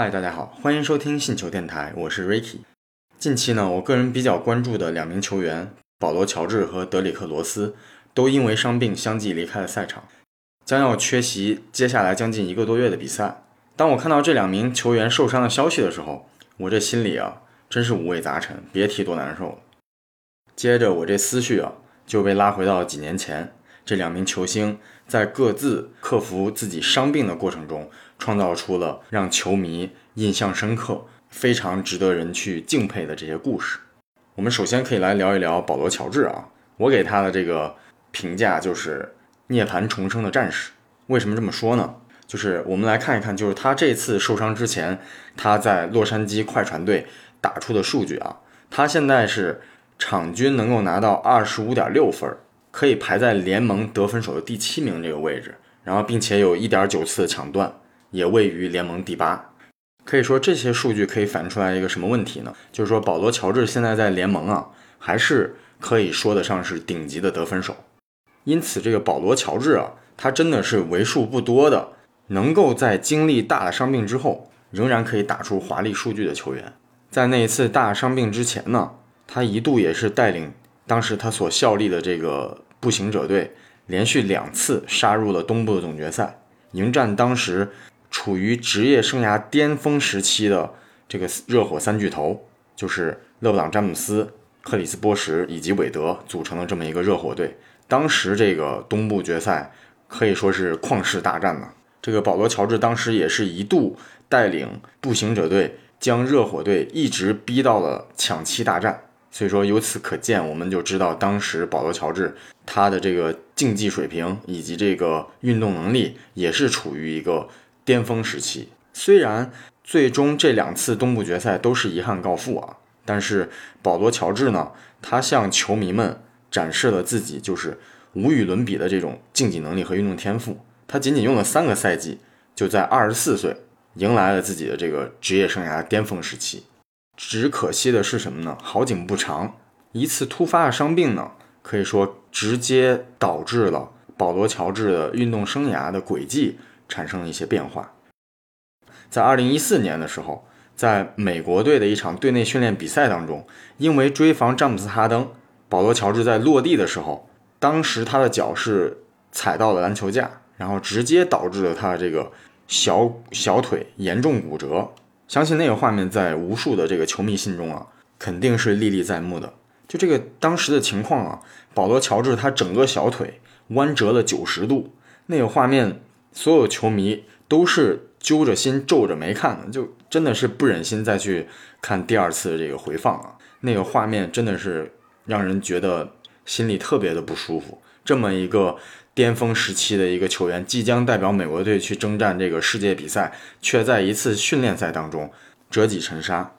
嗨，大家好，欢迎收听信球电台，我是 Ricky。近期呢，我个人比较关注的两名球员保罗·乔治和德里克·罗斯，都因为伤病相继离开了赛场，将要缺席接下来将近一个多月的比赛。当我看到这两名球员受伤的消息的时候，我这心里啊，真是五味杂陈，别提多难受了。接着，我这思绪啊，就被拉回到几年前，这两名球星在各自克服自己伤病的过程中，创造出了让球迷印象深刻。非常值得人去敬佩的这些故事，我们首先可以来聊一聊保罗·乔治啊。我给他的这个评价就是涅槃重生的战士。为什么这么说呢？就是我们来看一看，就是他这次受伤之前，他在洛杉矶快船队打出的数据啊。他现在是场均能够拿到二十五点六分，可以排在联盟得分手的第七名这个位置，然后并且有一点九次的抢断，也位于联盟第八。可以说这些数据可以反映出来一个什么问题呢？就是说保罗·乔治现在在联盟啊，还是可以说得上是顶级的得分手。因此，这个保罗·乔治啊，他真的是为数不多的能够在经历大的伤病之后，仍然可以打出华丽数据的球员。在那一次大伤病之前呢，他一度也是带领当时他所效力的这个步行者队，连续两次杀入了东部的总决赛，迎战当时。处于职业生涯巅峰时期的这个热火三巨头，就是勒布朗·詹姆斯、克里斯·波什以及韦德组成的这么一个热火队。当时这个东部决赛可以说是旷世大战呢。这个保罗·乔治当时也是一度带领步行者队将热火队一直逼到了抢七大战。所以说，由此可见，我们就知道当时保罗·乔治他的这个竞技水平以及这个运动能力也是处于一个。巅峰时期，虽然最终这两次东部决赛都是遗憾告负啊，但是保罗·乔治呢，他向球迷们展示了自己就是无与伦比的这种竞技能力和运动天赋。他仅仅用了三个赛季，就在二十四岁迎来了自己的这个职业生涯巅峰时期。只可惜的是什么呢？好景不长，一次突发的伤病呢，可以说直接导致了保罗·乔治的运动生涯的轨迹。产生了一些变化。在二零一四年的时候，在美国队的一场队内训练比赛当中，因为追防詹姆斯·哈登，保罗·乔治在落地的时候，当时他的脚是踩到了篮球架，然后直接导致了他这个小小腿严重骨折。相信那个画面在无数的这个球迷心中啊，肯定是历历在目的。就这个当时的情况啊，保罗·乔治他整个小腿弯折了九十度，那个画面。所有球迷都是揪着心、皱着眉看的，就真的是不忍心再去看第二次这个回放啊！那个画面真的是让人觉得心里特别的不舒服。这么一个巅峰时期的一个球员，即将代表美国队去征战这个世界比赛，却在一次训练赛当中折戟沉沙。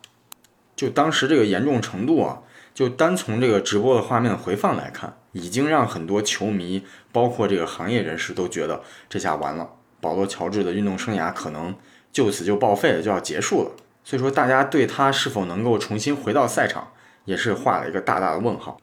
就当时这个严重程度啊，就单从这个直播的画面回放来看。已经让很多球迷，包括这个行业人士都觉得这下完了，保罗·乔治的运动生涯可能就此就报废了，就要结束了。所以说，大家对他是否能够重新回到赛场，也是画了一个大大的问号。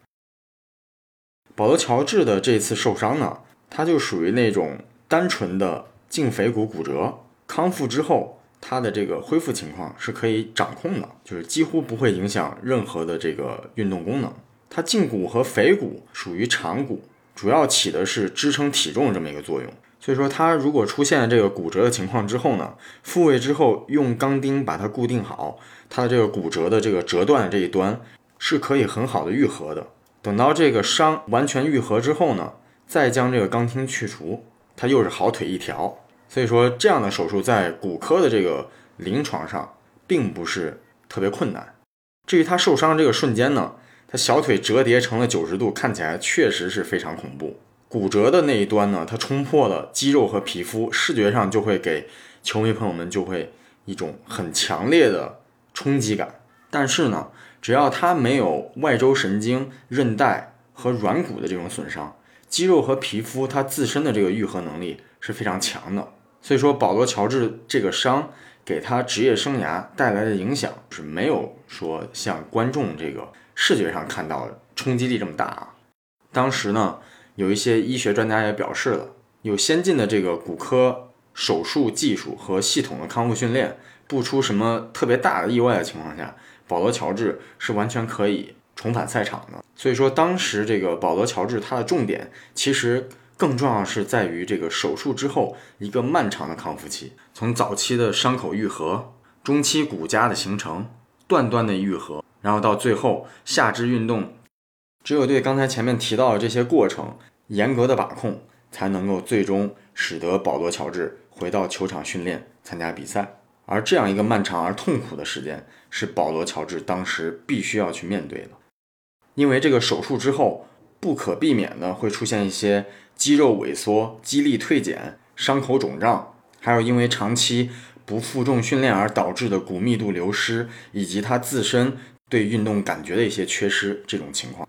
保罗·乔治的这次受伤呢，他就属于那种单纯的胫腓骨骨折，康复之后，他的这个恢复情况是可以掌控的，就是几乎不会影响任何的这个运动功能。它胫骨和腓骨属于长骨，主要起的是支撑体重这么一个作用。所以说，它如果出现这个骨折的情况之后呢，复位之后用钢钉把它固定好，它的这个骨折的这个折断这一端是可以很好的愈合的。等到这个伤完全愈合之后呢，再将这个钢钉去除，它又是好腿一条。所以说，这样的手术在骨科的这个临床上并不是特别困难。至于他受伤这个瞬间呢？他小腿折叠成了九十度，看起来确实是非常恐怖。骨折的那一端呢，它冲破了肌肉和皮肤，视觉上就会给球迷朋友们就会一种很强烈的冲击感。但是呢，只要他没有外周神经、韧带和软骨的这种损伤，肌肉和皮肤它自身的这个愈合能力是非常强的。所以说，保罗·乔治这个伤给他职业生涯带来的影响是没有说像观众这个。视觉上看到冲击力这么大啊！当时呢，有一些医学专家也表示了，有先进的这个骨科手术技术和系统的康复训练，不出什么特别大的意外的情况下，保罗·乔治是完全可以重返赛场的。所以说，当时这个保罗·乔治他的重点其实更重要是在于这个手术之后一个漫长的康复期，从早期的伤口愈合，中期骨痂的形成，段端的愈合，然后到最后下肢运动，只有对刚才前面提到的这些过程严格的把控，才能够最终使得保罗·乔治回到球场训练、参加比赛。而这样一个漫长而痛苦的时间，是保罗·乔治当时必须要去面对的。因为这个手术之后，不可避免的会出现一些肌肉萎缩、肌力退减、伤口肿胀，还有因为长期不负重训练而导致的骨密度流失，以及他自身对运动感觉的一些缺失，这种情况，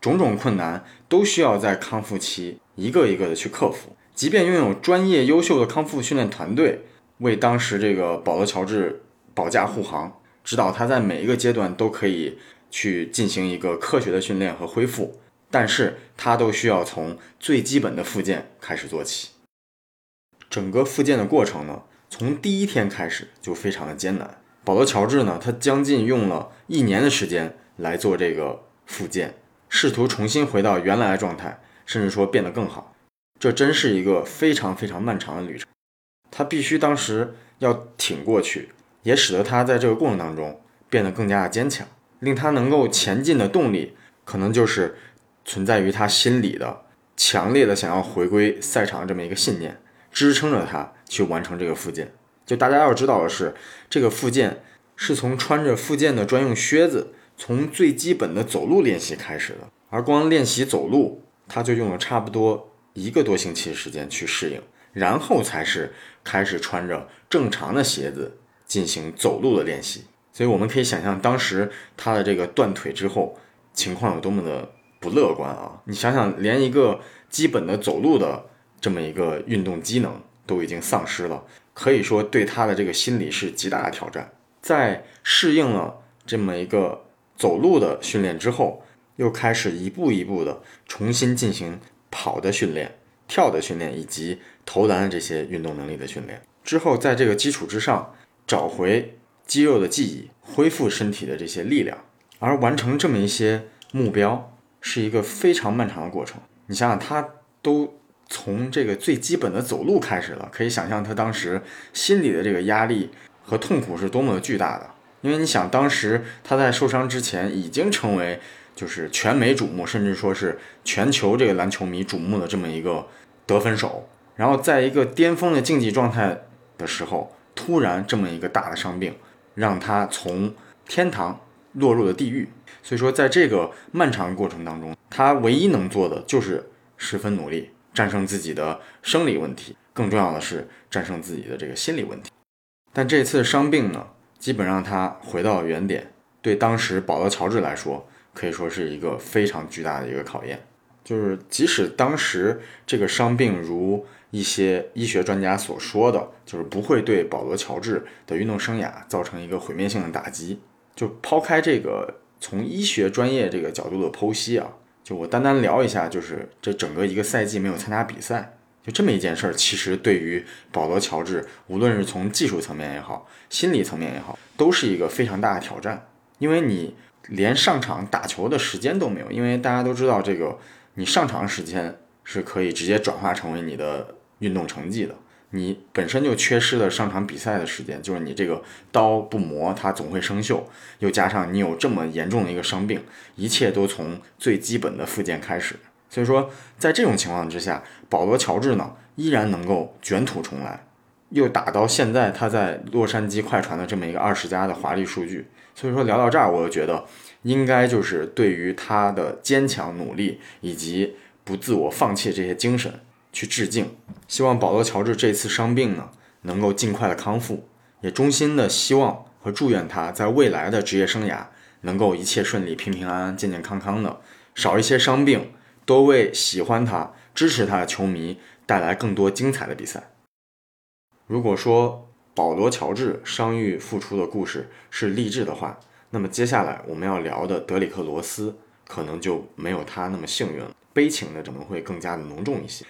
种种困难都需要在康复期一个一个的去克服。即便拥有专业优秀的康复训练团队。为当时这个保罗·乔治保驾护航，指导他在每一个阶段都可以去进行一个科学的训练和恢复，但是他都需要从最基本的复健开始做起。整个复健的过程呢，从第一天开始就非常的艰难。保罗·乔治呢，他将近用了一年的时间来做这个复健，试图重新回到原来的状态，甚至说变得更好。这真是一个非常非常漫长的旅程。他必须当时要挺过去，也使得他在这个过程当中变得更加的坚强，令他能够前进的动力，可能就是存在于他心里的强烈的想要回归赛场这么一个信念，支撑着他去完成这个复健。就大家要知道的是，这个复健是从穿着复健的专用靴子，从最基本的走路练习开始的，而光练习走路，他就用了差不多一个多星期的时间去适应。然后才是开始穿着正常的鞋子进行走路的练习，所以我们可以想象当时他的这个断腿之后情况有多么的不乐观啊！你想想，连一个基本的走路的这么一个运动机能都已经丧失了，可以说对他的这个心理是极大的挑战。在适应了这么一个走路的训练之后，又开始一步一步的重新进行跑的训练。跳的训练以及投篮这些运动能力的训练之后，在这个基础之上找回肌肉的记忆，恢复身体的这些力量，而完成这么一些目标是一个非常漫长的过程。你想想，他都从这个最基本的走路开始了，可以想象他当时心里的这个压力和痛苦是多么的巨大的。因为你想，当时他在受伤之前已经成为就是全美瞩目，甚至说是全球这个篮球迷瞩目的这么一个。得分手，然后在一个巅峰的竞技状态的时候，突然这么一个大的伤病，让他从天堂落入了地狱。所以说，在这个漫长过程当中，他唯一能做的就是十分努力，战胜自己的生理问题，更重要的是战胜自己的这个心理问题。但这次伤病呢，基本让他回到了原点，对当时保罗·乔治来说，可以说是一个非常巨大的一个考验。就是即使当时这个伤病如一些医学专家所说的，就是不会对保罗·乔治的运动生涯造成一个毁灭性的打击。就抛开这个从医学专业这个角度的剖析啊，就我单单聊一下，就是这整个一个赛季没有参加比赛，就这么一件事儿，其实对于保罗·乔治，无论是从技术层面也好，心理层面也好，都是一个非常大的挑战。因为你连上场打球的时间都没有，因为大家都知道这个。你上场时间是可以直接转化成为你的运动成绩的。你本身就缺失了上场比赛的时间，就是你这个刀不磨它总会生锈，又加上你有这么严重的一个伤病，一切都从最基本的复健开始。所以说，在这种情况之下，保罗·乔治呢依然能够卷土重来，又打到现在他在洛杉矶快船的这么一个二十加的华丽数据。所以说聊到这儿，我就觉得。应该就是对于他的坚强努力以及不自我放弃这些精神去致敬。希望保罗·乔治这次伤病呢能够尽快的康复，也衷心的希望和祝愿他在未来的职业生涯能够一切顺利、平平安安、健健康康的，少一些伤病，多为喜欢他、支持他的球迷带来更多精彩的比赛。如果说保罗·乔治伤愈复出的故事是励志的话，那么接下来我们要聊的德里克·罗斯，可能就没有他那么幸运了，悲情的可能会更加的浓重一些。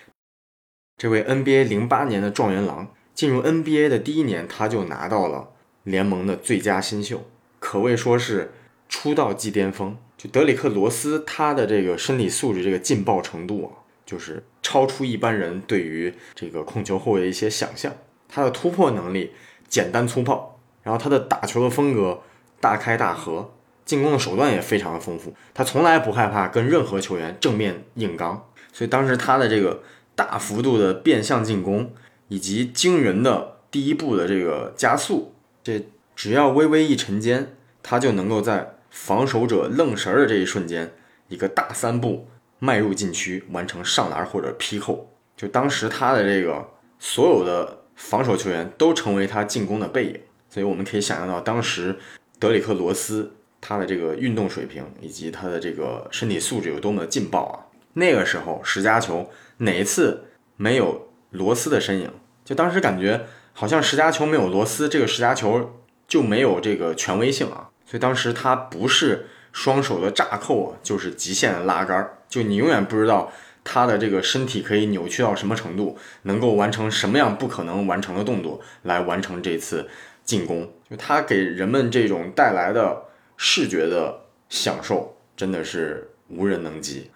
这位 NBA 零八年的状元郎，进入 NBA 的第一年，他就拿到了联盟的最佳新秀，可谓说是出道即巅峰。就德里克·罗斯，他的这个身体素质、这个劲爆程度啊，就是超出一般人对于这个控球后卫的一些想象。他的突破能力简单粗暴，然后他的打球的风格大开大合，进攻的手段也非常的丰富。他从来不害怕跟任何球员正面硬刚，所以当时他的这个大幅度的变向进攻以及惊人的第一步的这个加速，这只要微微一沉肩，他就能够在。防守者愣神儿的这一瞬间，一个大三步迈入禁区，完成上篮或者劈扣。就当时他的这个所有的防守球员都成为他进攻的背影。所以我们可以想象到，当时德里克·罗斯他的这个运动水平以及他的这个身体素质有多么的劲爆啊！那个时候十佳球哪一次没有罗斯的身影？就当时感觉好像十佳球没有罗斯，这个十佳球就没有这个权威性啊。所以当时他不是双手的炸扣啊，就是极限的拉杆儿。就你永远不知道他的这个身体可以扭曲到什么程度，能够完成什么样不可能完成的动作来完成这次进攻。就他给人们这种带来的视觉的享受，真的是无人能及。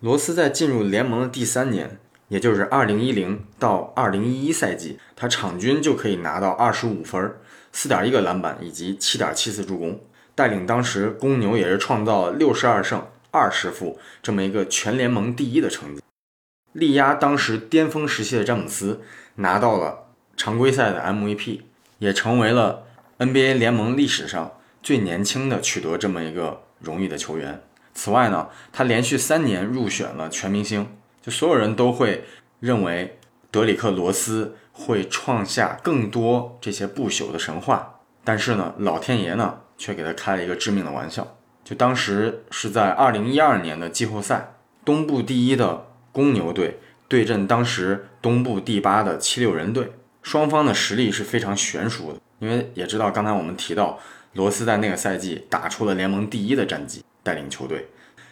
罗斯在进入联盟的第三年，也就是二零一零到二零一一赛季，他场均就可以拿到二十五分。四点一个篮板以及七点七次助攻，带领当时公牛也是创造了六十二胜二十负这么一个全联盟第一的成绩，力压当时巅峰时期的詹姆斯，拿到了常规赛的 MVP，也成为了 NBA 联盟历史上最年轻的取得这么一个荣誉的球员。此外呢，他连续三年入选了全明星，就所有人都会认为德里克罗斯。会创下更多这些不朽的神话，但是呢，老天爷呢却给他开了一个致命的玩笑。就当时是在二零一二年的季后赛，东部第一的公牛队对阵当时东部第八的七六人队，双方的实力是非常悬殊的。因为也知道刚才我们提到，罗斯在那个赛季打出了联盟第一的战绩，带领球队，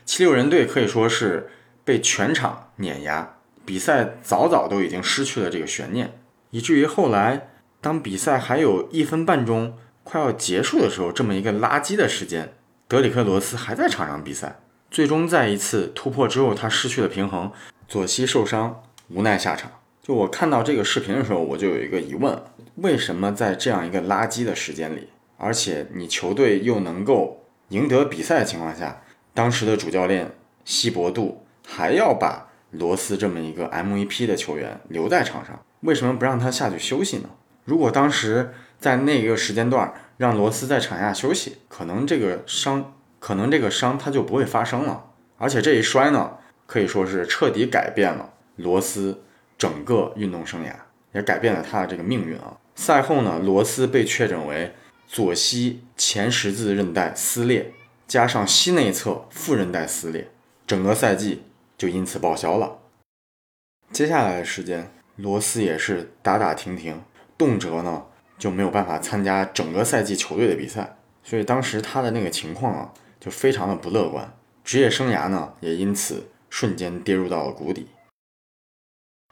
七六人队可以说是被全场碾压，比赛早早都已经失去了这个悬念。以至于后来，当比赛还有一分半钟快要结束的时候，这么一个垃圾的时间，德里克罗斯还在场上比赛。最终在一次突破之后，他失去了平衡，左膝受伤，无奈下场。就我看到这个视频的时候，我就有一个疑问：为什么在这样一个垃圾的时间里，而且你球队又能够赢得比赛的情况下，当时的主教练希伯杜还要把罗斯这么一个 MVP 的球员留在场上？为什么不让他下去休息呢？如果当时在那个时间段让罗斯在场下休息，可能这个伤，可能这个伤他就不会发生了。而且这一摔呢，可以说是彻底改变了罗斯整个运动生涯，也改变了他的这个命运啊。赛后呢，罗斯被确诊为左膝前十字韧带撕裂，加上膝内侧副韧带撕裂，整个赛季就因此报销了。接下来的时间。罗斯也是打打停停，动辄呢就没有办法参加整个赛季球队的比赛，所以当时他的那个情况啊就非常的不乐观，职业生涯呢也因此瞬间跌入到了谷底。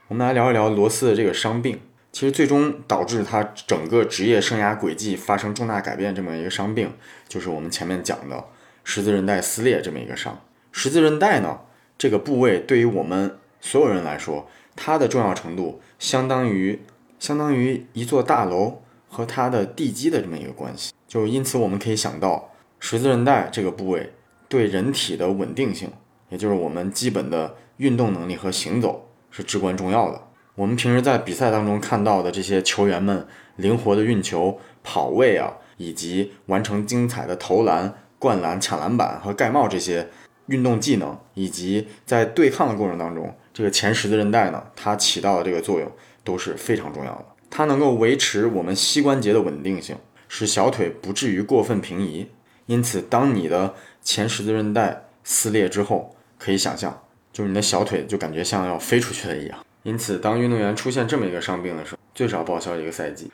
我们来聊一聊罗斯的这个伤病，其实最终导致他整个职业生涯轨迹发生重大改变这么一个伤病，就是我们前面讲的十字韧带撕裂这么一个伤。十字韧带呢这个部位对于我们所有人来说。它的重要程度相当于相当于一座大楼和它的地基的这么一个关系，就因此我们可以想到十字韧带这个部位对人体的稳定性，也就是我们基本的运动能力和行走是至关重要的。我们平时在比赛当中看到的这些球员们灵活的运球、跑位啊，以及完成精彩的投篮、灌篮、抢篮板和盖帽这些运动技能，以及在对抗的过程当中。这个前十字韧带呢，它起到的这个作用都是非常重要的。它能够维持我们膝关节的稳定性，使小腿不至于过分平移。因此，当你的前十字韧带撕裂之后，可以想象，就是你的小腿就感觉像要飞出去了一样。因此，当运动员出现这么一个伤病的时候，最少报销一个赛季。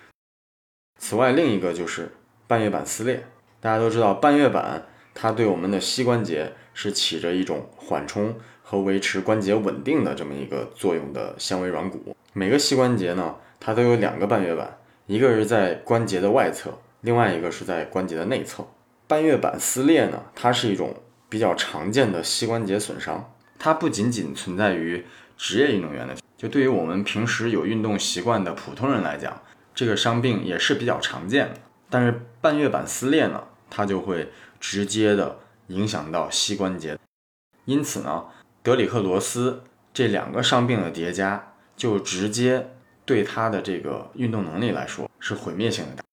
此外，另一个就是半月板撕裂。大家都知道，半月板它对我们的膝关节是起着一种缓冲。和维持关节稳定的这么一个作用的纤维软骨，每个膝关节呢，它都有两个半月板，一个是在关节的外侧，另外一个是在关节的内侧。半月板撕裂呢，它是一种比较常见的膝关节损伤，它不仅仅存在于职业运动员的，就对于我们平时有运动习惯的普通人来讲，这个伤病也是比较常见的。但是半月板撕裂呢，它就会直接的影响到膝关节，因此呢，德里克罗斯这两个伤病的叠加，就直接对他的这个运动能力来说是毁灭性的。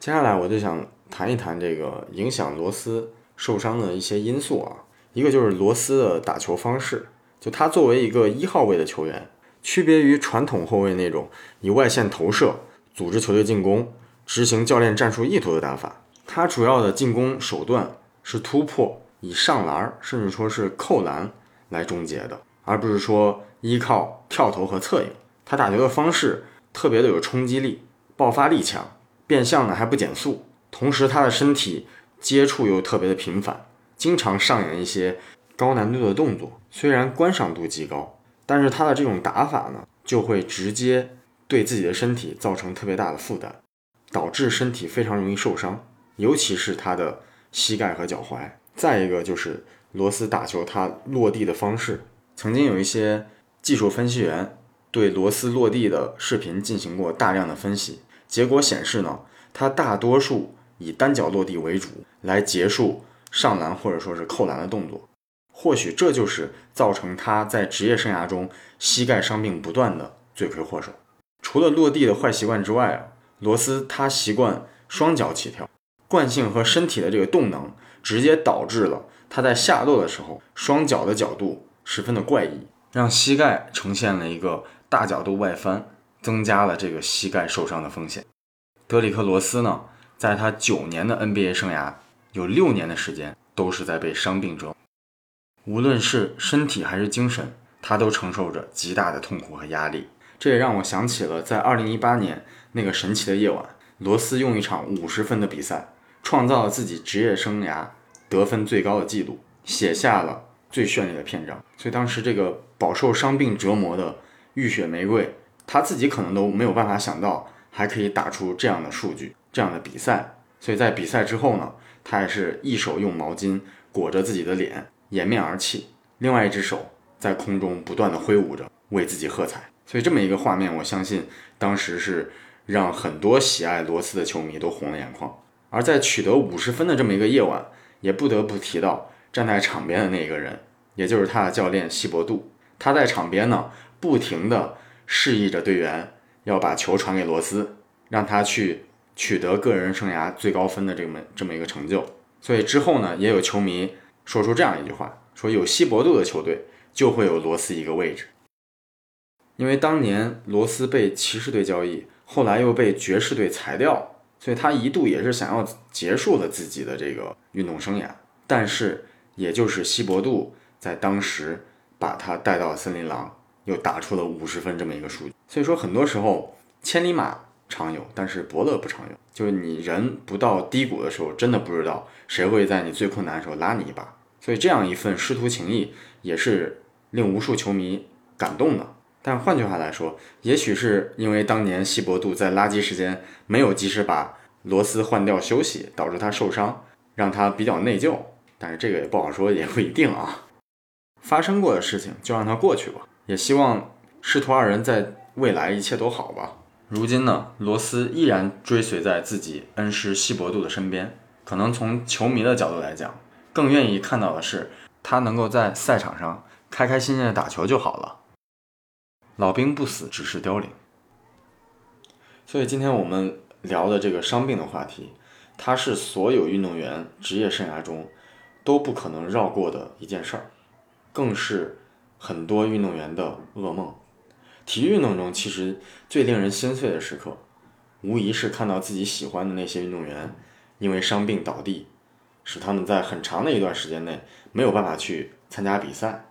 接下来我就想谈一谈这个影响罗斯受伤的一些因素啊，一个就是罗斯的打球方式，就他作为一个一号位的球员，区别于传统后卫那种以外线投射组织球队进攻。执行教练战术意图的打法，他主要的进攻手段是突破，以上篮甚至说是扣篮来终结的，而不是说依靠跳投和侧影。他打球的方式特别的有冲击力，爆发力强，变向呢还不减速，同时他的身体接触又特别的频繁，经常上演一些高难度的动作。虽然观赏度极高，但是他的这种打法呢，就会直接对自己的身体造成特别大的负担。导致身体非常容易受伤，尤其是他的膝盖和脚踝。再一个就是罗斯打球他落地的方式，曾经有一些技术分析员对罗斯落地的视频进行过大量的分析，结果显示呢，他大多数以单脚落地为主来结束上篮或者说是扣篮的动作。或许这就是造成他在职业生涯中膝盖伤病不断的罪魁祸首。除了落地的坏习惯之外啊。罗斯他习惯双脚起跳，惯性和身体的这个动能，直接导致了他在下落的时候双脚的角度十分的怪异，让膝盖呈现了一个大角度外翻，增加了这个膝盖受伤的风险。德里克罗斯呢，在他九年的 NBA 生涯，有六年的时间都是在被伤病折磨，无论是身体还是精神，他都承受着极大的痛苦和压力。这也让我想起了在2018年。那个神奇的夜晚，罗斯用一场五十分的比赛，创造了自己职业生涯得分最高的纪录，写下了最绚丽的篇章。所以当时这个饱受伤病折磨的浴血玫瑰，他自己可能都没有办法想到，还可以打出这样的数据，这样的比赛。所以在比赛之后呢，他还是一手用毛巾裹着自己的脸，掩面而泣，另外一只手在空中不断的挥舞着，为自己喝彩。所以这么一个画面，我相信当时是。让很多喜爱罗斯的球迷都红了眼眶。而在取得五十分的这么一个夜晚，也不得不提到站在场边的那个人，也就是他的教练希伯杜。他在场边呢，不停地示意着队员要把球传给罗斯，让他去取得个人生涯最高分的这么这么一个成就。所以之后呢，也有球迷说出这样一句话：说有希伯杜的球队就会有罗斯一个位置。因为当年罗斯被骑士队交易。后来又被爵士队裁掉，所以他一度也是想要结束了自己的这个运动生涯。但是，也就是希伯杜在当时把他带到森林狼，又打出了五十分这么一个数据。所以说，很多时候千里马常有，但是伯乐不常有。就是你人不到低谷的时候，真的不知道谁会在你最困难的时候拉你一把。所以，这样一份师徒情谊也是令无数球迷感动的。但换句话来说，也许是因为当年希伯杜在垃圾时间没有及时把罗斯换掉休息，导致他受伤，让他比较内疚。但是这个也不好说，也不一定啊。发生过的事情就让它过去吧。也希望师徒二人在未来一切都好吧。如今呢，罗斯依然追随在自己恩师希伯杜的身边。可能从球迷的角度来讲，更愿意看到的是他能够在赛场上开开心心的打球就好了。老兵不死，只是凋零。所以今天我们聊的这个伤病的话题，它是所有运动员职业生涯中都不可能绕过的一件事儿，更是很多运动员的噩梦。体育运动中，其实最令人心碎的时刻，无疑是看到自己喜欢的那些运动员因为伤病倒地，使他们在很长的一段时间内没有办法去参加比赛。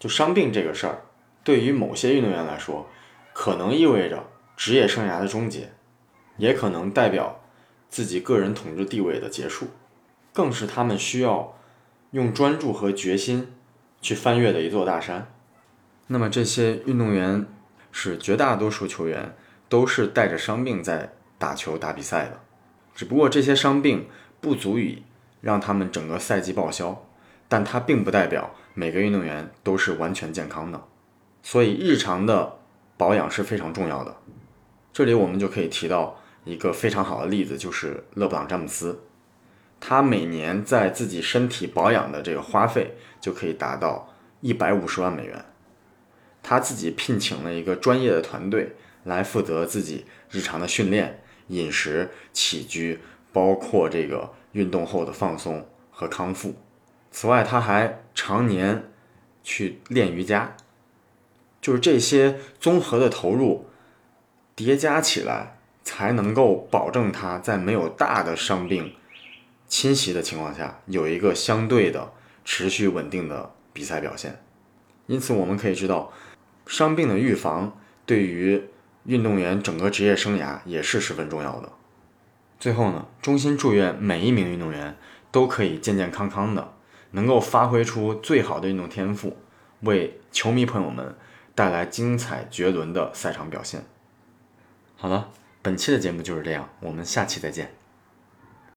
就伤病这个事儿。对于某些运动员来说，可能意味着职业生涯的终结，也可能代表自己个人统治地位的结束，更是他们需要用专注和决心去翻越的一座大山。那么这些运动员，是绝大多数球员都是带着伤病在打球打比赛的。只不过这些伤病不足以让他们整个赛季报销，但它并不代表每个运动员都是完全健康的。所以日常的保养是非常重要的。这里我们就可以提到一个非常好的例子，就是勒布朗詹姆斯，他每年在自己身体保养的这个花费就可以达到一百五十万美元。他自己聘请了一个专业的团队来负责自己日常的训练、饮食起居，包括这个运动后的放松和康复。此外，他还常年去练瑜伽，就是这些综合的投入叠加起来，才能够保证他在没有大的伤病侵袭的情况下，有一个相对的持续稳定的比赛表现。因此，我们可以知道。伤病的预防对于运动员整个职业生涯也是十分重要的。最后呢，衷心祝愿每一名运动员都可以健健康康的，能够发挥出最好的运动天赋，为球迷朋友们带来精彩绝伦的赛场表现。好了，本期的节目就是这样，我们下期再见。